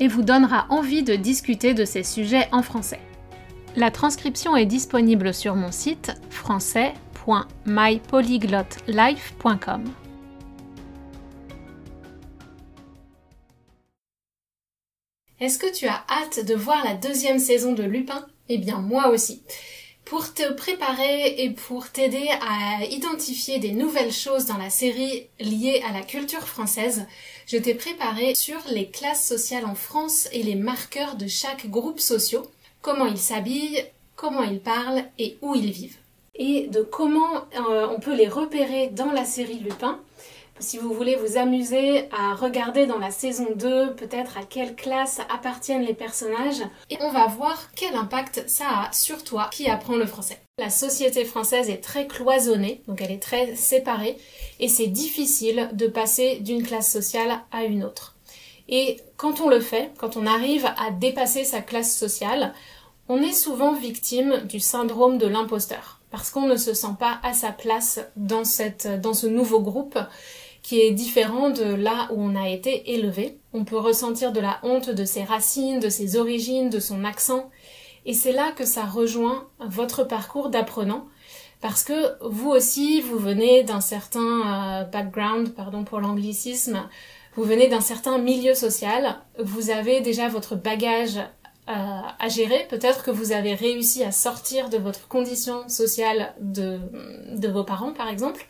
et vous donnera envie de discuter de ces sujets en français. La transcription est disponible sur mon site français.mypolyglotlife.com. Est-ce que tu as hâte de voir la deuxième saison de Lupin? Eh bien moi aussi. Pour te préparer et pour t'aider à identifier des nouvelles choses dans la série liées à la culture française, je t'ai préparé sur les classes sociales en France et les marqueurs de chaque groupe social, comment ils s'habillent, comment ils parlent et où ils vivent. Et de comment euh, on peut les repérer dans la série Lupin si vous voulez vous amuser à regarder dans la saison 2 peut-être à quelle classe appartiennent les personnages et on va voir quel impact ça a sur toi qui apprends le français. La société française est très cloisonnée, donc elle est très séparée et c'est difficile de passer d'une classe sociale à une autre. Et quand on le fait, quand on arrive à dépasser sa classe sociale, on est souvent victime du syndrome de l'imposteur parce qu'on ne se sent pas à sa place dans, ce nouveau groupe qui est différent de là où on a été élevé. On peut ressentir de la honte de ses racines, de ses origines, de son accent. Et c'est là que ça rejoint votre parcours d'apprenant. Parce que vous aussi, vous venez d'un certain euh, background, pardon pour l'anglicisme, vous venez d'un certain milieu social, vous avez déjà votre bagage euh, à gérer. Peut-être que vous avez réussi à sortir de votre condition sociale de, vos parents, par exemple.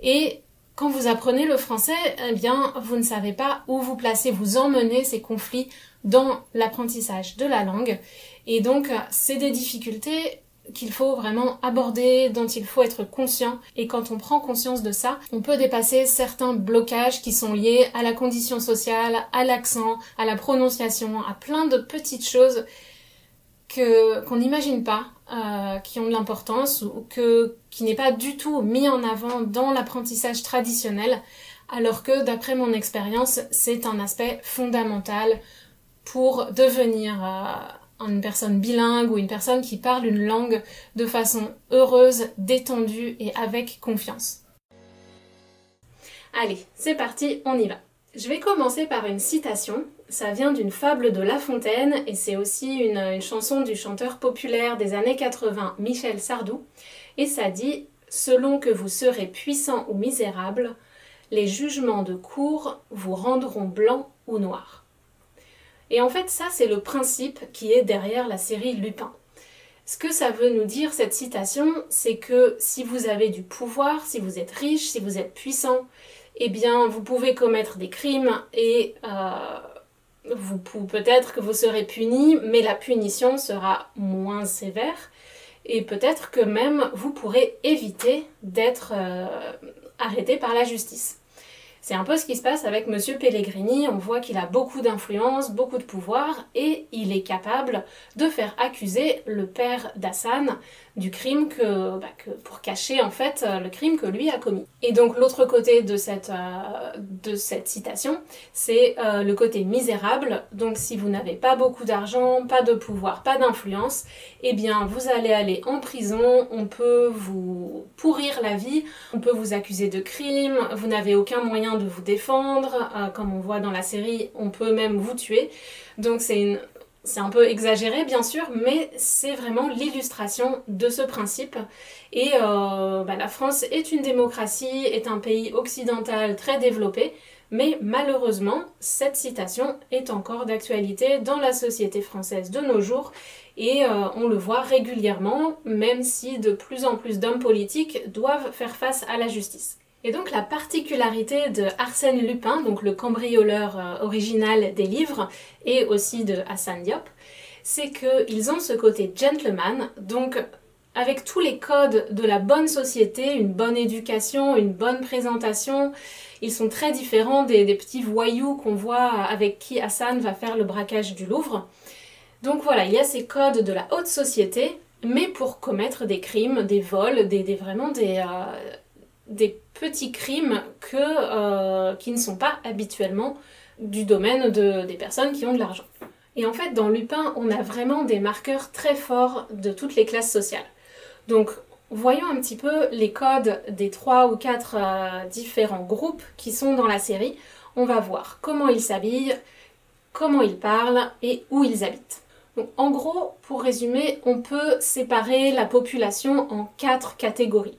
Et quand vous apprenez le français, eh bien, vous ne savez pas où vous placer, vous emmenez ces conflits dans l'apprentissage de la langue. Et donc, c'est des difficultés qu'il faut vraiment aborder, dont il faut être conscient. Et quand on prend conscience de ça, on peut dépasser certains blocages qui sont liés à la condition sociale, à l'accent, à la prononciation, à plein de petites choses qu'on n'imagine pas, euh, qui ont de l'importance ou qui n'est pas du tout mis en avant dans l'apprentissage traditionnel, alors que d'après mon expérience, c'est un aspect fondamental pour devenir euh, une personne bilingue ou une personne qui parle une langue de façon heureuse, détendue et avec confiance. Allez, c'est parti, on y va. Je vais commencer par une citation. Ça vient d'une fable de La Fontaine et c'est aussi une, chanson du chanteur populaire des années 80, Michel Sardou. Et ça dit Selon que vous serez puissant ou misérable, les jugements de cour vous rendront blanc ou noir. Et en fait, ça, c'est le principe qui est derrière la série Lupin. Ce que ça veut nous dire, cette citation, c'est que si vous avez du pouvoir, si vous êtes riche, si vous êtes puissant, eh bien, vous pouvez commettre des crimes et euh, vous peut-être que vous serez puni, mais la punition sera moins sévère et peut-être que même vous pourrez éviter d'être euh, arrêté par la justice. C'est un peu ce qui se passe avec Monsieur Pellegrini. On voit qu'il a beaucoup d'influence, beaucoup de pouvoir et il est capable de faire accuser le père d'Hassan du crime que, bah, que, pour cacher en fait le crime que lui a commis. Et donc l'autre côté de cette, euh, de cette citation, c'est euh, le côté misérable. Donc si vous n'avez pas beaucoup d'argent, pas de pouvoir, pas d'influence, eh bien vous allez aller en prison, on peut vous pourrir la vie, on peut vous accuser de crime, vous n'avez aucun moyen de vous défendre, euh, comme on voit dans la série, on peut même vous tuer. Donc c'est une c'est un peu exagéré bien sûr, mais c'est vraiment l'illustration de ce principe. Et euh, bah, la France est une démocratie, est un pays occidental très développé, Mais malheureusement, cette citation est encore d'actualité dans la société française de nos jours et euh, on le voit régulièrement, même si de plus en plus d'hommes politiques doivent faire face à la justice. Et donc la particularité de Arsène Lupin, donc le cambrioleur euh, original des livres, et aussi de Hassan Diop, c'est qu'ils ont ce côté gentleman, donc avec tous les codes de la bonne société, une bonne éducation, une bonne présentation, ils sont très différents des, petits voyous qu'on voit avec qui Hassan va faire le braquage du Louvre. Donc voilà, il y a ces codes de la haute société, mais pour commettre des crimes, des vols, des, vraiment des, euh, des petits crimes que, euh, qui ne sont pas habituellement du domaine de, des personnes qui ont de l'argent. Et en fait, dans Lupin, on a vraiment des marqueurs très forts de toutes les classes sociales. Donc, voyons un petit peu les codes des trois ou quatre euh, différents groupes qui sont dans la série. On va voir comment ils s'habillent, comment ils parlent et où ils habitent en gros, pour résumer, on peut séparer la population en quatre catégories.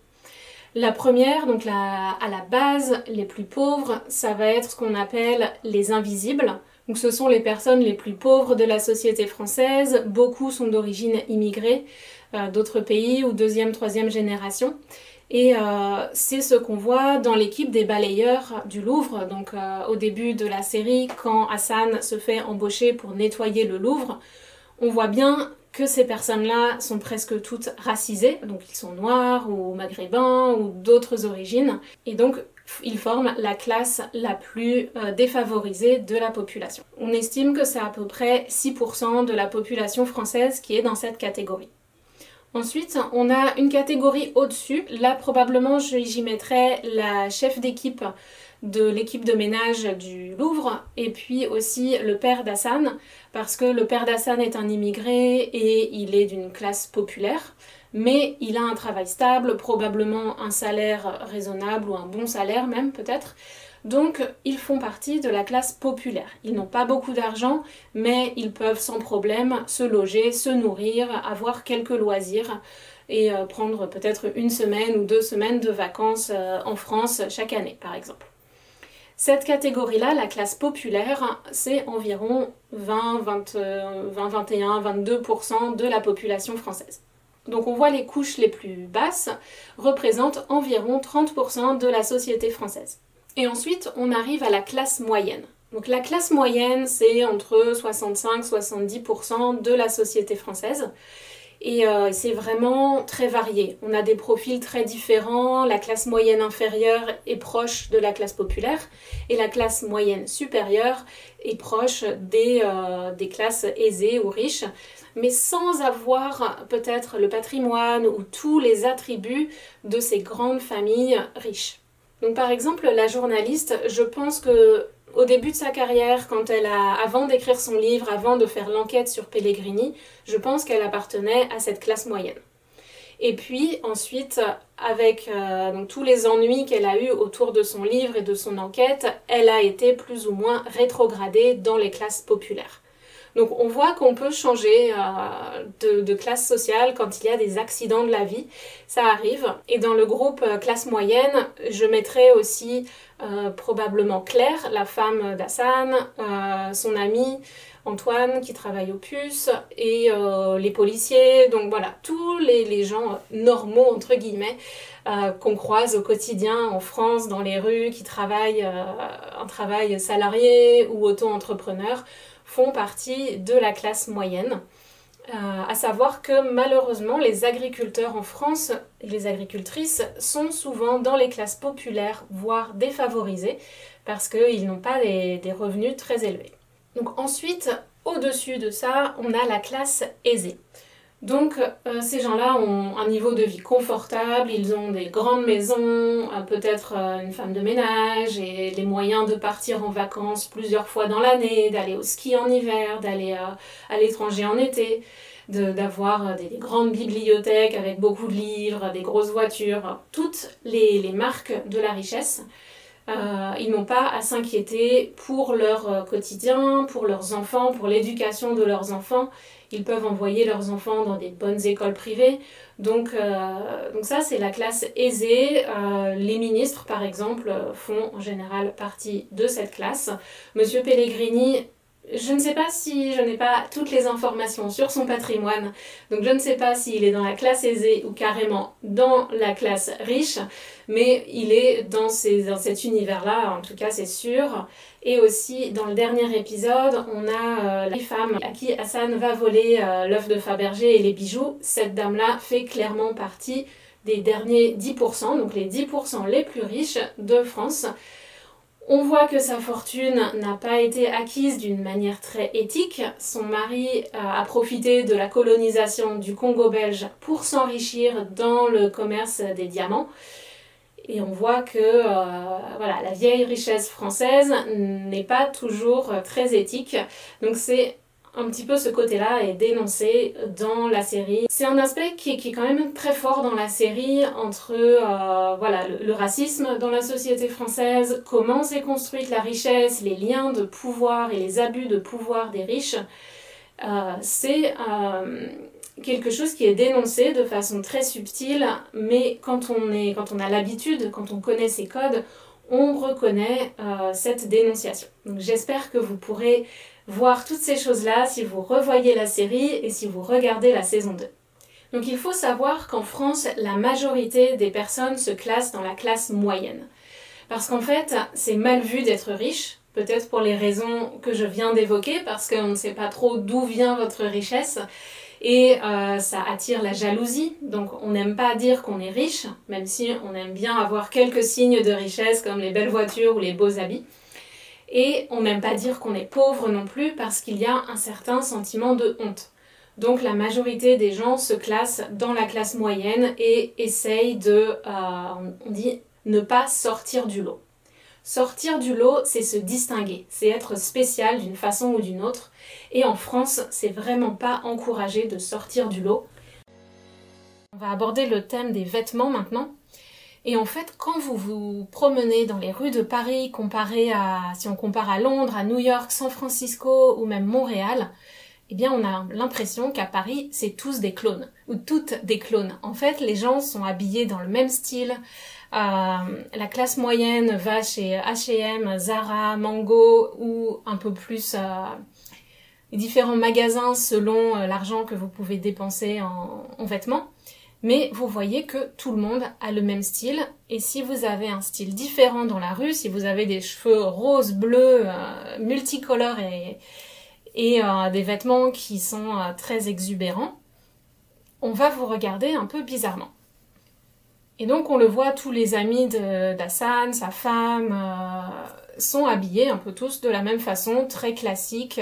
La première, donc à la base, les plus pauvres, ça va être ce qu'on appelle les invisibles. Donc ce sont les personnes les plus pauvres de la société française. Beaucoup sont d'origine immigrée euh, d'autres pays ou deuxième, troisième génération. Et euh, c'est ce qu'on voit dans l'équipe des balayeurs du Louvre. Donc euh, au début de la série, quand Hassan se fait embaucher pour nettoyer le Louvre, on voit bien que ces personnes-là sont presque toutes racisées, donc ils sont noirs ou maghrébins ou d'autres origines, et donc ils forment la classe la plus euh, défavorisée de la population. On estime que c'est à peu près 6% de la population française qui est dans cette catégorie. Ensuite, on a une catégorie au-dessus. Là, probablement, j'y mettrais la chef d'équipe de l'équipe de ménage du Louvre et puis aussi le père d'Hassan parce que le père d'Hassan est un immigré et il est d'une classe populaire mais il a un travail stable, probablement un salaire raisonnable ou un bon salaire même peut-être. Donc ils font partie de la classe populaire. Ils n'ont pas beaucoup d'argent, mais ils peuvent sans problème se loger, se nourrir, avoir quelques loisirs et euh, prendre peut-être une semaine ou deux semaines de vacances euh, en France chaque année par exemple. Cette catégorie-là, la classe populaire, c'est environ 20, 20, 21, 22% de la population française. Donc on voit les couches les plus basses représentent environ 30% de la société française. Et ensuite, on arrive à la classe moyenne. Donc la classe moyenne, c'est entre 65-70% de la société française. Et euh, c'est vraiment très varié. On a des profils très différents. La classe moyenne inférieure est proche de la classe populaire et la classe moyenne supérieure est proche des, euh, des classes aisées ou riches, mais sans avoir peut-être le patrimoine ou tous les attributs de ces grandes familles riches. Donc par exemple, la journaliste, je pense que au début de sa carrière, avant d'écrire son livre, avant de faire l'enquête sur Pellegrini, je pense qu'elle appartenait à cette classe moyenne. Et puis ensuite, avec euh, tous les ennuis qu'elle a eus autour de son livre et de son enquête, elle a été plus ou moins rétrogradée dans les classes populaires. Donc on voit qu'on peut changer euh, de, classe sociale quand il y a des accidents de la vie. Ça arrive. Et dans le groupe euh, classe moyenne, je mettrai aussi euh, probablement Claire, la femme d'Hassan, son ami Antoine qui travaille au puce et les policiers. Donc voilà, tous les, les gens normaux, entre guillemets, qu'on croise au quotidien en France, dans les rues, qui travaillent un travail salarié ou auto-entrepreneur font partie de la classe moyenne. Euh, à savoir que malheureusement les agriculteurs en France les agricultrices sont souvent dans les classes populaires, voire défavorisées, parce qu'ils n'ont pas des, des revenus très élevés. Donc ensuite, au-dessus de ça, on a la classe aisée. Donc euh, ces gens-là ont un niveau de vie confortable, ils ont des grandes maisons, euh, peut-être euh, une femme de ménage et les moyens de partir en vacances plusieurs fois dans l'année, d'aller au ski en hiver, d'aller à l'étranger en été, d'avoir des, grandes bibliothèques avec beaucoup de livres, des grosses voitures, toutes les, les marques de la richesse. Ils n'ont pas à s'inquiéter pour leur quotidien, pour leurs enfants, pour l'éducation de leurs enfants ils peuvent envoyer leurs enfants dans des bonnes écoles privées. Donc, euh, donc ça, c'est la classe aisée. Euh, les ministres, par exemple, font en général partie de cette classe. Monsieur Pellegrini je ne sais pas si je n'ai pas toutes les informations sur son patrimoine, donc je ne sais pas s'il est dans la classe aisée ou carrément dans la classe riche, mais il est dans, cet univers-là, en tout cas c'est sûr. Et aussi dans le dernier épisode, on a euh, la femme à qui Hassan va voler euh, l'œuf de Fabergé et les bijoux. Cette dame-là fait clairement partie des derniers 10%, donc les 10% les plus riches de France. On voit que sa fortune n'a pas été acquise d'une manière très éthique. Son mari euh, a profité de la colonisation du Congo belge pour s'enrichir dans le commerce des diamants. Et on voit que euh, la vieille richesse française n'est pas toujours très éthique. Donc c'est un petit peu ce côté-là est dénoncé dans la série. C'est un aspect qui, est quand même très fort dans la série entre euh, voilà, le, racisme dans la société française, comment s'est construite la richesse, les liens de pouvoir et les abus de pouvoir des riches. Euh, c'est euh, quelque chose qui est dénoncé de façon très subtile, mais quand on, est, quand on a l'habitude, quand on connaît ces codes, on reconnaît cette dénonciation. J'espère que vous pourrez voir toutes ces choses-là si vous revoyez la série et si vous regardez la saison 2. Donc il faut savoir qu'en France, la majorité des personnes se classent dans la classe moyenne. Parce qu'en fait, c'est mal vu d'être riche, peut-être pour les raisons que je viens d'évoquer, parce qu'on ne sait pas trop d'où vient votre richesse, et euh, ça attire la jalousie, donc on n'aime pas dire qu'on est riche, même si on aime bien avoir quelques signes de richesse comme les belles voitures ou les beaux habits. Et on n'aime pas dire qu'on est pauvre non plus parce qu'il y a un certain sentiment de honte. Donc la majorité des gens se classent dans la classe moyenne et essayent de, euh, ne pas sortir du lot. Sortir du lot, c'est se distinguer, c'est être spécial d'une façon ou d'une autre. Et en France, c'est vraiment pas encouragé de sortir du lot. On va aborder le thème des vêtements maintenant. Et en fait, quand vous vous promenez dans les rues de Paris, comparé à, si on compare à Londres, à New York, San Francisco ou même Montréal, eh bien, on a l'impression qu'à Paris, c'est tous des clones, ou toutes des clones. En fait, les gens sont habillés dans le même style. Euh, la classe moyenne va chez H&M, Zara, Mango ou un peu plus euh, différents magasins selon euh, l'argent que vous pouvez dépenser en, en vêtements. Mais vous voyez que tout le monde a le même style. Et si vous avez un style différent dans la rue, si vous avez des cheveux roses, bleus, multicolores et, des vêtements qui sont très exubérants, on va vous regarder un peu bizarrement. Et donc on le voit, tous les amis d'Hassan, sa femme, sont habillés un peu tous de la même façon, très classique,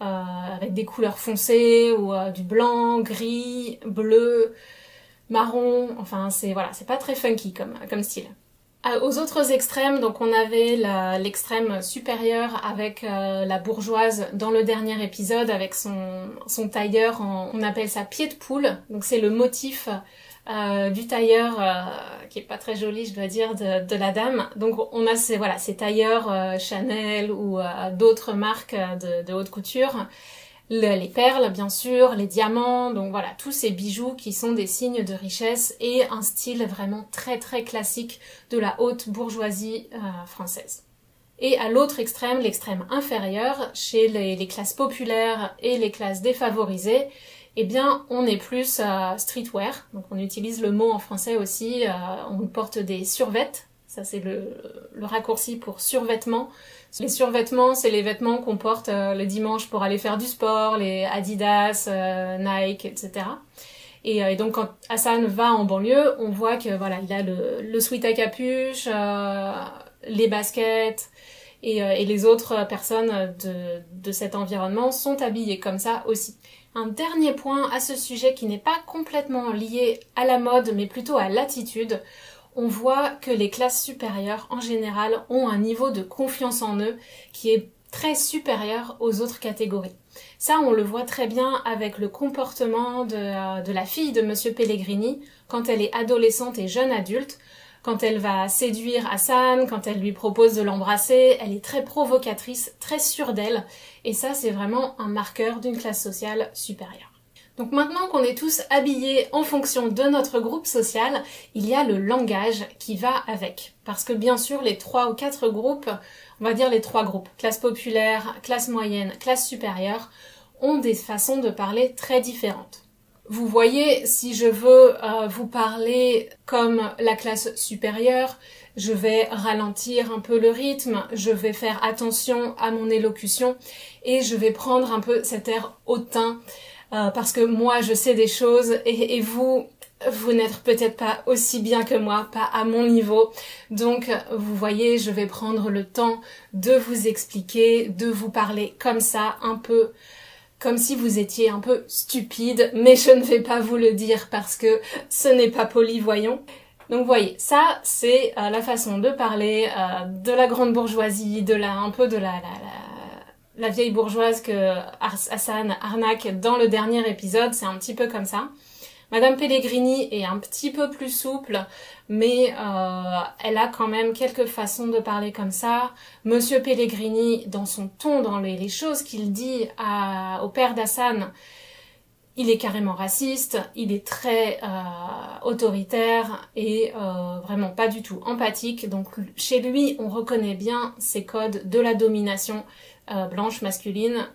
avec des couleurs foncées ou du blanc, gris, bleu marron, enfin c'est voilà, pas très funky comme, comme style. Euh, aux autres extrêmes, donc on avait l'extrême supérieur avec euh, la bourgeoise dans le dernier épisode avec son, son tailleur, on appelle ça pied de poule, donc c'est le motif euh, du tailleur qui est pas très joli je dois dire de, de la dame. Donc on a ces, voilà, ces tailleurs Chanel ou d'autres marques de, de haute couture les perles bien sûr, les diamants, donc voilà, tous ces bijoux qui sont des signes de richesse et un style vraiment très très classique de la haute bourgeoisie euh, française. Et à l'autre extrême, l'extrême inférieur, chez les, classes populaires et les classes défavorisées, eh bien on est plus streetwear, donc on utilise le mot en français aussi, euh, on porte des survêtes, ça c'est le, raccourci pour survêtement, les survêtements, c'est les vêtements qu'on porte euh, le dimanche pour aller faire du sport, les Adidas, euh, Nike, etc. Et, donc quand Hassan va en banlieue, on voit que voilà, il a le, le sweat à capuche, les baskets, et, et, les autres personnes de, de cet environnement sont habillées comme ça aussi. Un dernier point à ce sujet qui n'est pas complètement lié à la mode mais plutôt à l'attitude on voit que les classes supérieures en général ont un niveau de confiance en eux qui est très supérieur aux autres catégories. Ça, on le voit très bien avec le comportement de, euh, la fille de Monsieur Pellegrini quand elle est adolescente et jeune adulte. Quand elle va séduire Hassan, quand elle lui propose de l'embrasser, elle est très provocatrice, très sûre d'elle, et ça c'est vraiment un marqueur d'une classe sociale supérieure. Donc maintenant qu'on est tous habillés en fonction de notre groupe social, il y a le langage qui va avec. Parce que bien sûr, les trois ou quatre groupes, on va dire les trois groupes, classe populaire, classe moyenne, classe supérieure, ont des façons de parler très différentes. Vous voyez, si je veux euh, vous parler comme la classe supérieure, je vais ralentir un peu le rythme, je vais faire attention à mon élocution et je vais prendre un peu cet air hautain euh, parce que moi je sais des choses et, vous, vous n'êtes peut-être pas aussi bien que moi, pas à mon niveau. Donc vous voyez, je vais prendre le temps de vous expliquer, de vous parler comme ça, un peu comme si vous étiez un peu stupide, mais je ne vais pas vous le dire parce que ce n'est pas poli, voyons. Donc voyez, ça c'est euh, la façon de parler euh, de la grande bourgeoisie, de la un peu de la, la, vieille bourgeoise que Hassan arnaque dans le dernier épisode, c'est un petit peu comme ça. Madame Pellegrini est un petit peu plus souple, mais euh, elle a quand même quelques façons de parler comme ça. Monsieur Pellegrini, dans son ton, dans les, choses qu'il dit au père d'Hassan, il est carrément raciste, il est très euh, autoritaire et euh, vraiment pas du tout empathique. Donc chez lui, on reconnaît bien ces codes de la domination blanche masculine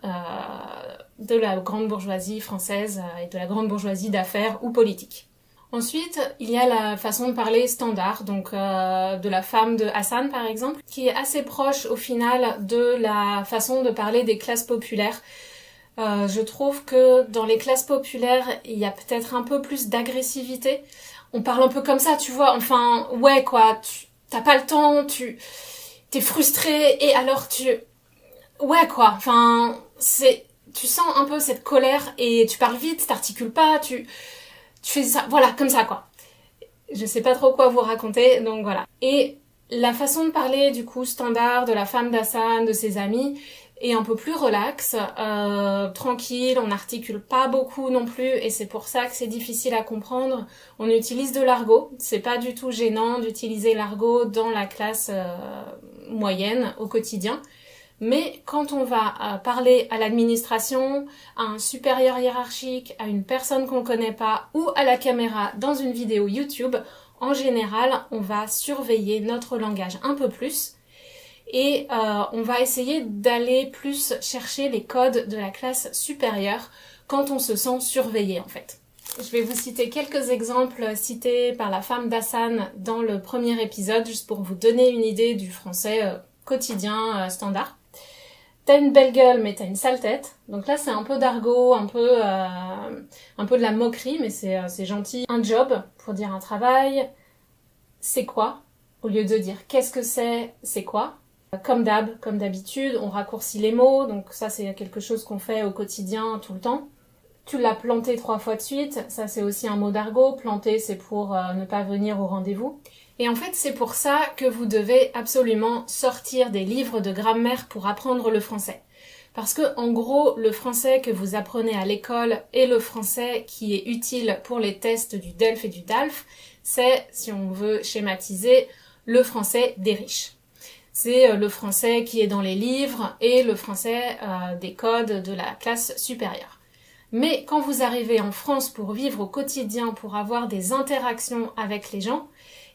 de la grande bourgeoisie française et de la grande bourgeoisie d'affaires ou politique. Ensuite, il y a la façon de parler standard, donc euh, de la femme de Hassan par exemple, qui est assez proche au final de la façon de parler des classes populaires. Euh, je trouve que dans les classes populaires, il y a peut-être un peu plus d'agressivité. On parle un peu comme ça, tu vois. Enfin, ouais quoi, t'as pas le temps, tu t'es frustré et alors tu, ouais quoi. Enfin, c'est, tu sens un peu cette colère et tu parles vite, t'articules pas, tu fais ça, voilà, comme ça quoi. Je sais pas trop quoi vous raconter, donc voilà. Et la façon de parler du coup standard de la femme d'Hassan, de ses amis, est un peu plus relax, euh, tranquille, on n'articule pas beaucoup non plus et c'est pour ça que c'est difficile à comprendre. On utilise de l'argot, c'est pas du tout gênant d'utiliser l'argot dans la classe euh, moyenne au quotidien. Mais quand on va euh, parler à l'administration, à un supérieur hiérarchique, à une personne qu'on ne connaît pas ou à la caméra dans une vidéo YouTube, en général, on va surveiller notre langage un peu plus et euh, on va essayer d'aller plus chercher les codes de la classe supérieure quand on se sent surveillé en fait. Je vais vous citer quelques exemples cités par la femme d'Hassan dans le premier épisode, juste pour vous donner une idée du français euh, quotidien standard t'as une belle gueule mais t'as une sale tête. Donc là c'est un peu d'argot, un peu euh, un peu de la moquerie, mais c'est euh, c'est gentil. Un job pour dire un travail, c'est quoi? Au lieu de dire qu'est-ce que c'est, c'est quoi? Comme d'hab, comme d'habitude, on raccourcit les mots, donc ça c'est quelque chose qu'on fait au quotidien tout le temps. Tu l'as planté trois fois de suite, ça c'est aussi un mot d'argot. Planter c'est pour euh, ne pas venir au rendez-vous. Et en fait, c'est pour ça que vous devez absolument sortir des livres de grammaire pour apprendre le français. Parce que, en gros, le français que vous apprenez à l'école et le français qui est utile pour les tests du DELF et du DALF, c'est, si on veut schématiser, le français des riches. C'est euh, le français qui est dans les livres et le français euh, des codes de la classe supérieure. Mais quand vous arrivez en France pour vivre au quotidien, pour avoir des interactions avec les gens,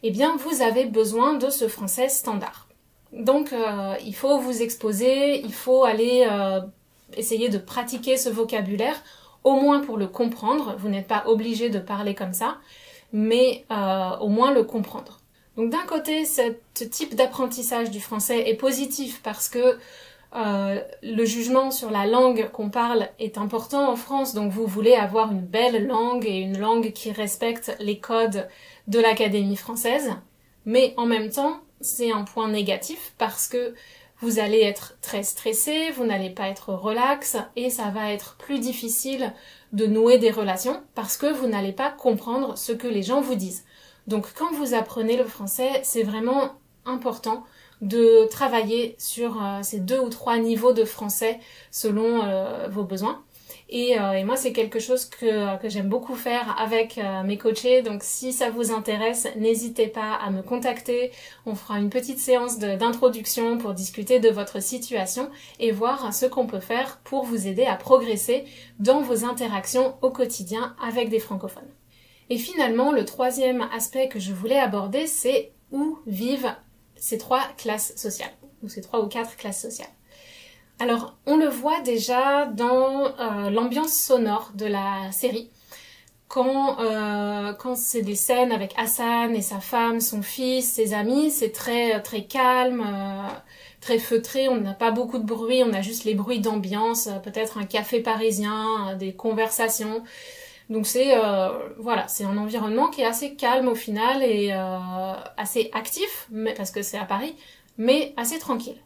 eh bien vous avez besoin de ce français standard. Donc euh, il faut vous exposer, il faut aller euh, essayer de pratiquer ce vocabulaire, au moins pour le comprendre. Vous n'êtes pas obligé de parler comme ça, mais euh, au moins le comprendre. Donc d'un côté, ce type d'apprentissage du français est positif parce que le jugement sur la langue qu'on parle est important en France, donc vous voulez avoir une belle langue et une langue qui respecte les codes de l'Académie française, mais en même temps, c'est un point négatif parce que vous allez être très stressé, vous n'allez pas être relax et ça va être plus difficile de nouer des relations parce que vous n'allez pas comprendre ce que les gens vous disent. Donc quand vous apprenez le français, c'est vraiment important de travailler sur euh, ces deux ou trois niveaux de français selon euh, vos besoins. Et, euh, et moi, c'est quelque chose que, que j'aime beaucoup faire avec euh, mes coachés. Donc, si ça vous intéresse, n'hésitez pas à me contacter. On fera une petite séance d'introduction pour discuter de votre situation et voir ce qu'on peut faire pour vous aider à progresser dans vos interactions au quotidien avec des francophones. Et finalement, le troisième aspect que je voulais aborder, c'est où vivent ces trois classes sociales, ou ces trois ou quatre classes sociales. Alors, on le voit déjà dans euh, l'ambiance sonore de la série. Quand, euh, quand c'est des scènes avec Hassan et sa femme, son fils, ses amis, c'est très très calme, euh, très feutré. On n'a pas beaucoup de bruit, on a juste les bruits d'ambiance, peut-être un café parisien, des conversations. Donc c'est voilà, c'est un environnement qui est assez calme au final et assez actif, mais, parce que c'est à Paris, mais assez tranquille.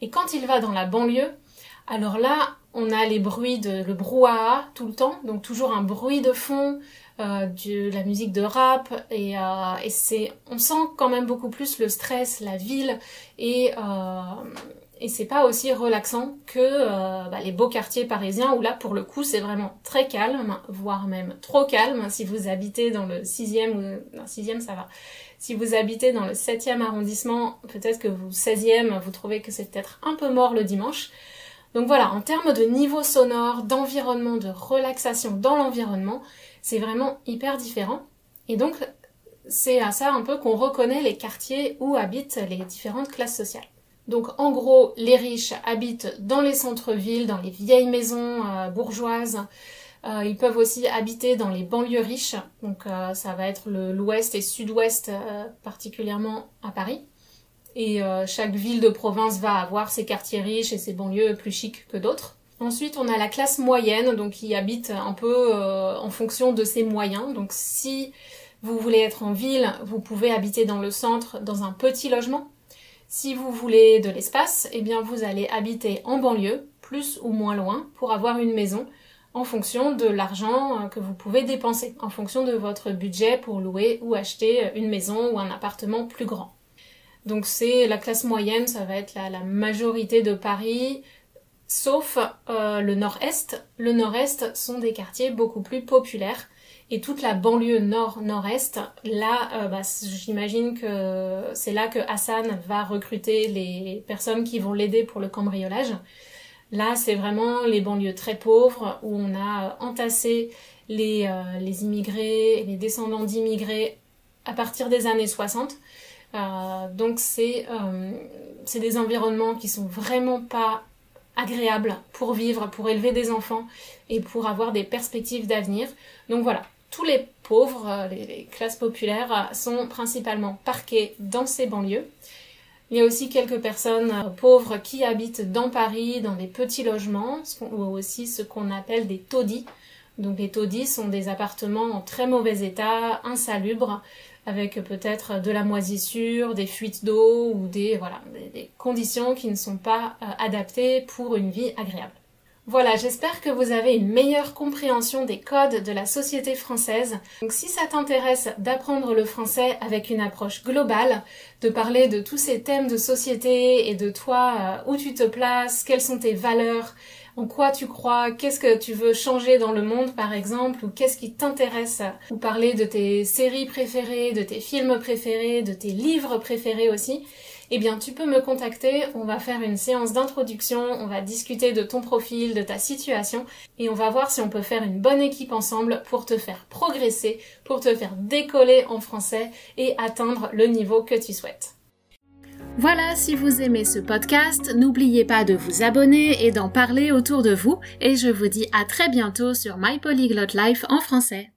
Et quand il va dans la banlieue, alors là, on a les bruits de le brouhaha tout le temps, donc toujours un bruit de fond, euh, de la musique de rap. Et, euh, et c'est, on sent quand même beaucoup plus le stress, la ville. Et euh, et c'est pas aussi relaxant que euh, bah, les beaux quartiers parisiens où là pour le coup c'est vraiment très calme, voire même trop calme si vous habitez dans le 6e ou non 6e ça va. Si vous habitez dans le 7e arrondissement, peut-être que vous 16e, vous trouvez que c'est peut-être un peu mort le dimanche. Donc voilà, en termes de niveau sonore, d'environnement, de relaxation dans l'environnement, c'est vraiment hyper différent. Et donc, c'est à ça un peu qu'on reconnaît les quartiers où habitent les différentes classes sociales. Donc en gros, les riches habitent dans les centres-villes, dans les vieilles maisons euh, bourgeoises. Euh, ils peuvent aussi habiter dans les banlieues riches, donc euh, ça va être l'ouest et sud-ouest particulièrement à Paris. Et chaque ville de province va avoir ses quartiers riches et ses banlieues plus chics que d'autres. Ensuite, on a la classe moyenne, donc qui habite un peu en fonction de ses moyens. Donc si vous voulez être en ville, vous pouvez habiter dans le centre dans un petit logement. Si vous voulez de l'espace, eh bien vous allez habiter en banlieue, plus ou moins loin, pour avoir une maison en fonction de l'argent euh, que vous pouvez dépenser, en fonction de votre budget pour louer ou acheter une maison ou un appartement plus grand. Donc c'est la classe moyenne, ça va être la, majorité de Paris, sauf euh, le nord-est. Le nord-est sont des quartiers beaucoup plus populaires. Et toute la banlieue nord-nord-est, là, euh, bah, j'imagine que c'est là que Hassan va recruter les personnes qui vont l'aider pour le cambriolage. Là, c'est vraiment les banlieues très pauvres où on a entassé les, euh, les immigrés les descendants d'immigrés à partir des années 60. Euh, donc euh, c'est des environnements qui sont vraiment pas agréables pour vivre, pour élever des enfants et pour avoir des perspectives d'avenir. Donc voilà, tous les pauvres, euh, les, classes populaires sont principalement parqués dans ces banlieues. Il y a aussi quelques personnes pauvres qui habitent dans Paris, dans des petits logements, ou aussi ce qu'on appelle des taudis. Donc les taudis sont des appartements en très mauvais état, insalubres, avec peut-être de la moisissure, des fuites d'eau ou des, voilà, des, conditions qui ne sont pas euh, adaptées pour une vie agréable. Voilà, j'espère que vous avez une meilleure compréhension des codes de la société française. Donc si ça t'intéresse d'apprendre le français avec une approche globale, de parler de tous ces thèmes de société et de toi, euh, où tu te places, quelles sont tes valeurs, en quoi tu crois, qu'est-ce que tu veux changer dans le monde par exemple, ou qu'est-ce qui t'intéresse, ou parler de tes séries préférées, de tes films préférés, de tes livres préférés aussi, eh bien tu peux me contacter, on va faire une séance d'introduction, on va discuter de ton profil, de ta situation, et on va voir si on peut faire une bonne équipe ensemble pour te faire progresser, pour te faire décoller en français et atteindre le niveau que tu souhaites. Voilà, si vous aimez ce podcast, n'oubliez pas de vous abonner et d'en parler autour de vous, et je vous dis à très bientôt sur My Polyglot Life en français.